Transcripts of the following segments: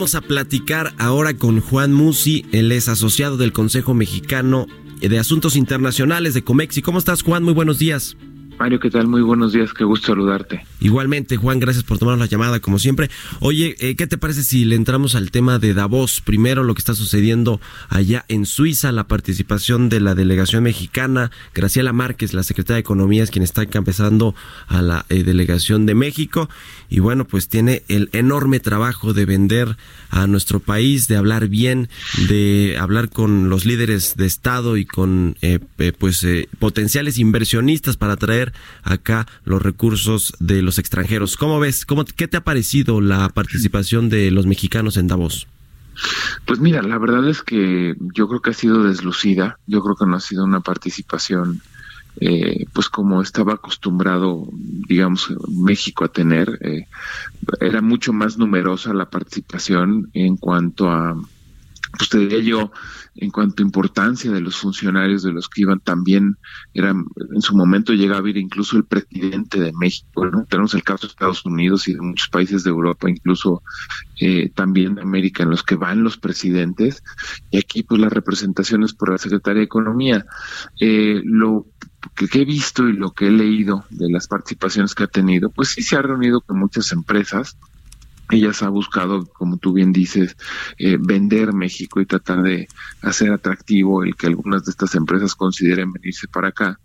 Vamos a platicar ahora con Juan Musi, él es asociado del Consejo Mexicano de Asuntos Internacionales de Comexi. ¿Cómo estás, Juan? Muy buenos días. Mario, ¿qué tal? Muy buenos días, qué gusto saludarte. Igualmente, Juan, gracias por tomar la llamada, como siempre. Oye, eh, ¿qué te parece si le entramos al tema de Davos? Primero, lo que está sucediendo allá en Suiza, la participación de la delegación mexicana. Graciela Márquez, la secretaria de Economía, es quien está encabezando a la eh, delegación de México. Y bueno, pues tiene el enorme trabajo de vender a nuestro país, de hablar bien, de hablar con los líderes de Estado y con eh, pues potenciales inversionistas para traer acá los recursos de los extranjeros. ¿Cómo ves? ¿Cómo, ¿Qué te ha parecido la participación de los mexicanos en Davos? Pues mira, la verdad es que yo creo que ha sido deslucida, yo creo que no ha sido una participación eh, pues como estaba acostumbrado, digamos, México a tener, eh, era mucho más numerosa la participación en cuanto a, pues te diría yo, en cuanto a importancia de los funcionarios de los que iban también eran en su momento llegaba a ir incluso el presidente de México ¿no? tenemos el caso de Estados Unidos y de muchos países de Europa incluso eh, también de América en los que van los presidentes y aquí pues las representaciones por la secretaria de Economía eh, lo que he visto y lo que he leído de las participaciones que ha tenido pues sí se ha reunido con muchas empresas ella ha buscado, como tú bien dices, eh, vender México y tratar de hacer atractivo el que algunas de estas empresas consideren venirse para acá.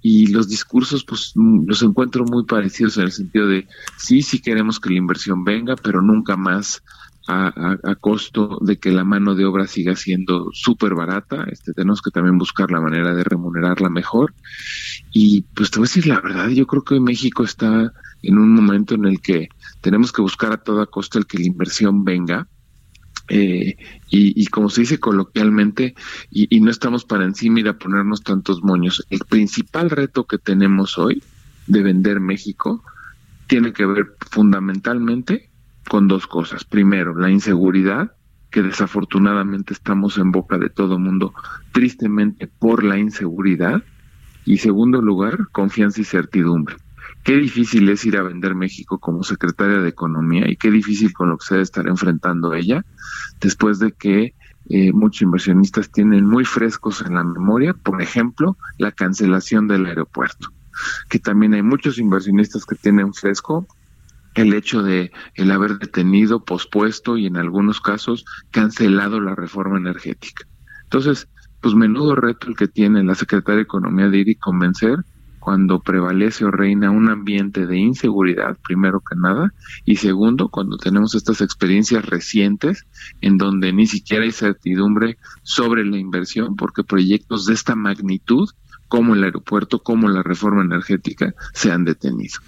Y los discursos, pues, mm, los encuentro muy parecidos en el sentido de, sí, sí queremos que la inversión venga, pero nunca más a, a, costo de que la mano de obra siga siendo súper barata. Este, tenemos que también buscar la manera de remunerarla mejor. Y pues te voy a decir la verdad, yo creo que hoy México está en un momento en el que tenemos que buscar a toda costa el que la inversión venga. Eh, y, como se dice coloquialmente, y, y, no estamos para encima y a ponernos tantos moños. El principal reto que tenemos hoy de vender México tiene que ver fundamentalmente con dos cosas. Primero, la inseguridad, que desafortunadamente estamos en boca de todo mundo, tristemente por la inseguridad. Y segundo lugar, confianza y certidumbre qué difícil es ir a vender México como secretaria de Economía y qué difícil con lo que se debe estar enfrentando ella después de que eh, muchos inversionistas tienen muy frescos en la memoria, por ejemplo, la cancelación del aeropuerto, que también hay muchos inversionistas que tienen fresco el hecho de el haber detenido, pospuesto y en algunos casos cancelado la reforma energética. Entonces, pues menudo reto el que tiene la secretaria de Economía de ir y convencer cuando prevalece o reina un ambiente de inseguridad, primero que nada, y segundo, cuando tenemos estas experiencias recientes en donde ni siquiera hay certidumbre sobre la inversión, porque proyectos de esta magnitud, como el aeropuerto, como la reforma energética, se han detenido.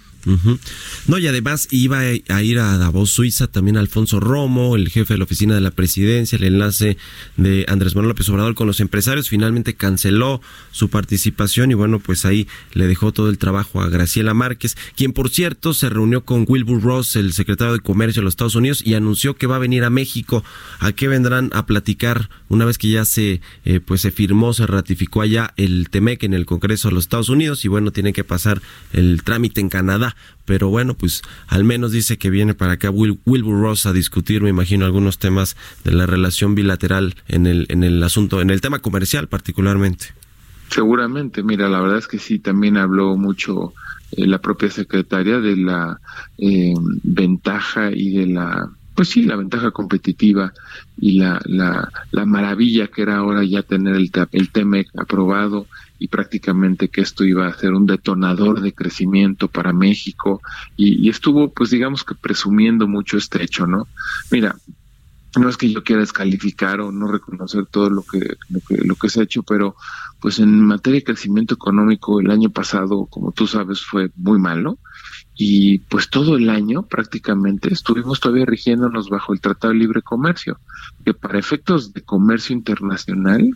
No, y además iba a ir a Davos, Suiza, también Alfonso Romo, el jefe de la oficina de la presidencia, el enlace de Andrés Manuel López Obrador con los empresarios, finalmente canceló su participación y bueno, pues ahí le dejó todo el trabajo a Graciela Márquez, quien por cierto se reunió con Wilbur Ross, el secretario de Comercio de los Estados Unidos, y anunció que va a venir a México. ¿A qué vendrán a platicar una vez que ya se, eh, pues se firmó, se ratificó allá el TEMEC en el Congreso de los Estados Unidos y bueno, tiene que pasar el trámite en Canadá? Pero bueno, pues al menos dice que viene para acá Wilbur Ross a discutir, me imagino, algunos temas de la relación bilateral en el, en el asunto, en el tema comercial particularmente. Seguramente, mira, la verdad es que sí, también habló mucho eh, la propia secretaria de la eh, ventaja y de la pues sí, la ventaja competitiva y la, la, la maravilla que era ahora ya tener el, el TEMEC aprobado y prácticamente que esto iba a ser un detonador de crecimiento para México y, estuvo pues digamos que presumiendo mucho este hecho, ¿no? Mira, no es que yo quiera descalificar o no reconocer todo lo que, lo que, lo que se ha hecho, pero pues en materia de crecimiento económico el año pasado, como tú sabes, fue muy malo y pues todo el año prácticamente estuvimos todavía rigiéndonos bajo el Tratado de Libre Comercio, que para efectos de comercio internacional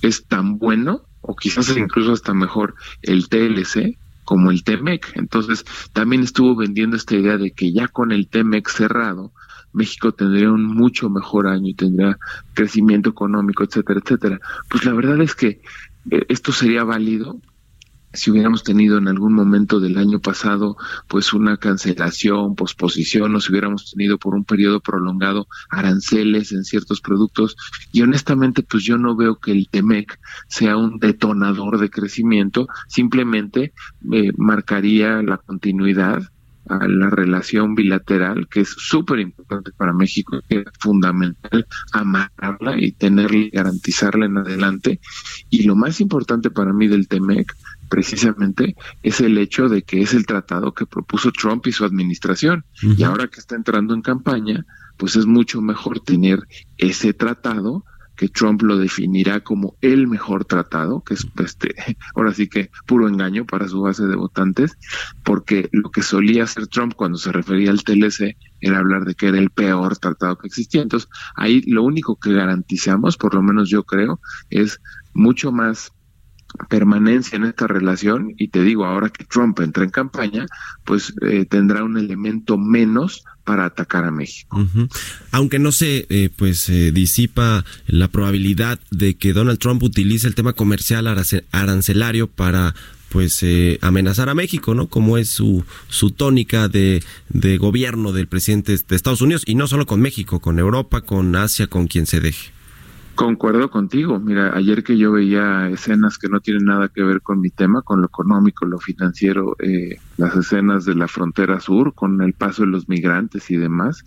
es tan bueno o quizás incluso hasta mejor el TLC como el TEMEC. Entonces también estuvo vendiendo esta idea de que ya con el TEMEC cerrado, México tendría un mucho mejor año y tendría crecimiento económico, etcétera, etcétera. Pues la verdad es que eh, esto sería válido si hubiéramos tenido en algún momento del año pasado pues una cancelación, posposición, o si hubiéramos tenido por un periodo prolongado aranceles en ciertos productos y honestamente pues yo no veo que el TEMEC sea un detonador de crecimiento, simplemente eh, marcaría la continuidad a la relación bilateral, que es súper importante para México, que es fundamental amarrarla y tenerla y garantizarla en adelante. Y lo más importante para mí del TEMEC, precisamente, es el hecho de que es el tratado que propuso Trump y su administración. Y ahora que está entrando en campaña, pues es mucho mejor tener ese tratado que Trump lo definirá como el mejor tratado, que es este, ahora sí que puro engaño para su base de votantes, porque lo que solía hacer Trump cuando se refería al TLC era hablar de que era el peor tratado que existía. Entonces, ahí lo único que garantizamos, por lo menos yo creo, es mucho más permanencia en esta relación y te digo ahora que Trump entra en campaña pues eh, tendrá un elemento menos para atacar a México. Aunque no se eh, pues eh, disipa la probabilidad de que Donald Trump utilice el tema comercial arancelario para pues amenazar a México, ¿no? Como es su, su tónica de, de gobierno del presidente de Estados Unidos y no solo con México, con Europa, con Asia, con quien se deje. Concuerdo contigo. Mira, ayer que yo veía escenas que no tienen nada que ver con mi tema, con lo económico, lo financiero, eh, las escenas de la frontera sur, con el paso de los migrantes y demás,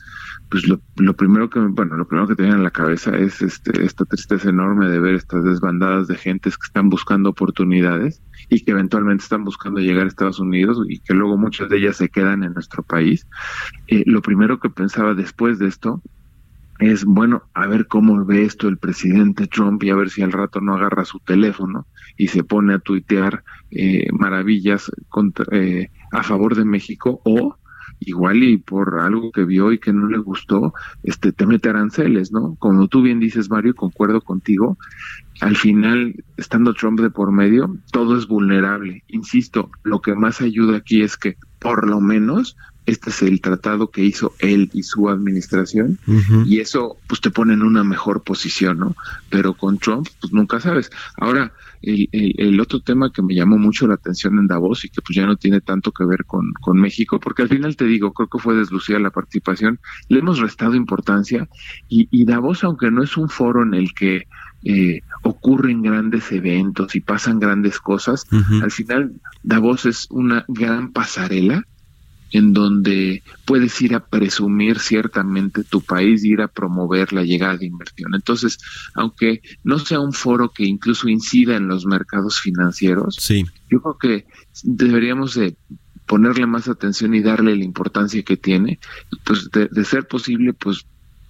pues lo, primero que, bueno, lo primero que tenía en la cabeza es este, esta tristeza enorme de ver estas desbandadas de gentes que están buscando oportunidades y que eventualmente están buscando llegar a Estados Unidos y que luego muchas de ellas se quedan en nuestro país. Eh, lo primero que pensaba después de esto es bueno a ver cómo ve esto el presidente Trump y a ver si al rato no agarra su teléfono y se pone a tuitear eh, maravillas contra, eh, a favor de México o igual y por algo que vio y que no le gustó, este te mete aranceles, ¿no? Como tú bien dices, Mario, concuerdo contigo. Al final, estando Trump de por medio, todo es vulnerable. Insisto, lo que más ayuda aquí es que por lo menos este es el tratado que hizo él y su administración y eso pues te pone en una mejor posición, ¿no? Pero con Trump pues nunca sabes. Ahora, el, el, otro tema que me llamó mucho la atención en Davos y que pues ya no tiene tanto que ver con, con México, porque al final te digo, creo que fue deslucida la participación, le hemos restado importancia y, y Davos, aunque no es un foro en el que eh, ocurren grandes eventos y pasan grandes cosas, al final Davos es una gran pasarela en donde puedes ir a presumir ciertamente tu país y ir a promover la llegada de inversión. Entonces, aunque no sea un foro que incluso incida en los mercados financieros, sí. yo creo que deberíamos de ponerle más atención y darle la importancia que tiene, pues de, de ser posible, pues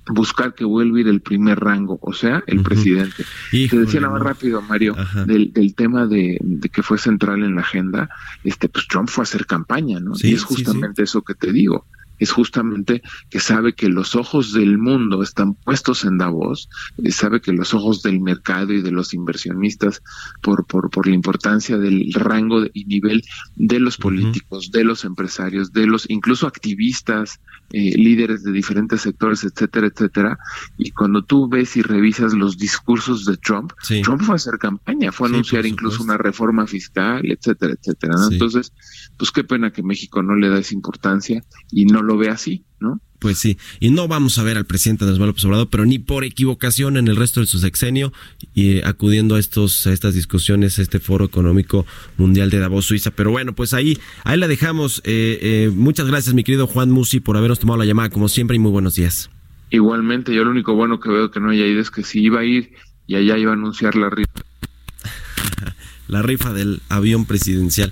buscar que vuelva a ir el primer rango, o sea, el presidente. Te decía nada más rápido, Mario, del, del, tema de, de, que fue central en la agenda, este, pues Trump fue a hacer campaña, ¿no? y es justamente eso que te digo es justamente que sabe que los ojos del mundo están puestos en Davos, y sabe que los ojos del mercado y de los inversionistas por, por, por la importancia del rango y nivel de los políticos, de los empresarios, de los incluso activistas, eh, líderes de diferentes sectores, etcétera, etcétera. Y cuando tú ves y revisas los discursos de Trump, Trump fue a hacer campaña, fue a anunciar incluso una reforma fiscal, etcétera, etcétera. Entonces, pues qué pena que México no le da esa importancia y no lo ve así, ¿no? Pues sí, y no vamos a ver al presidente Andrés Manuel López Obrador, pero ni por equivocación en el resto de su sexenio, y eh, acudiendo a estos a estas discusiones, a este foro económico mundial de Davos, Suiza. Pero bueno, pues ahí ahí la dejamos. Eh, eh, muchas gracias, mi querido Juan Musi, por habernos tomado la llamada, como siempre, y muy buenos días. Igualmente, yo lo único bueno que veo que no haya ido es que si iba a ir y allá iba a anunciar la rifa. la rifa del avión presidencial.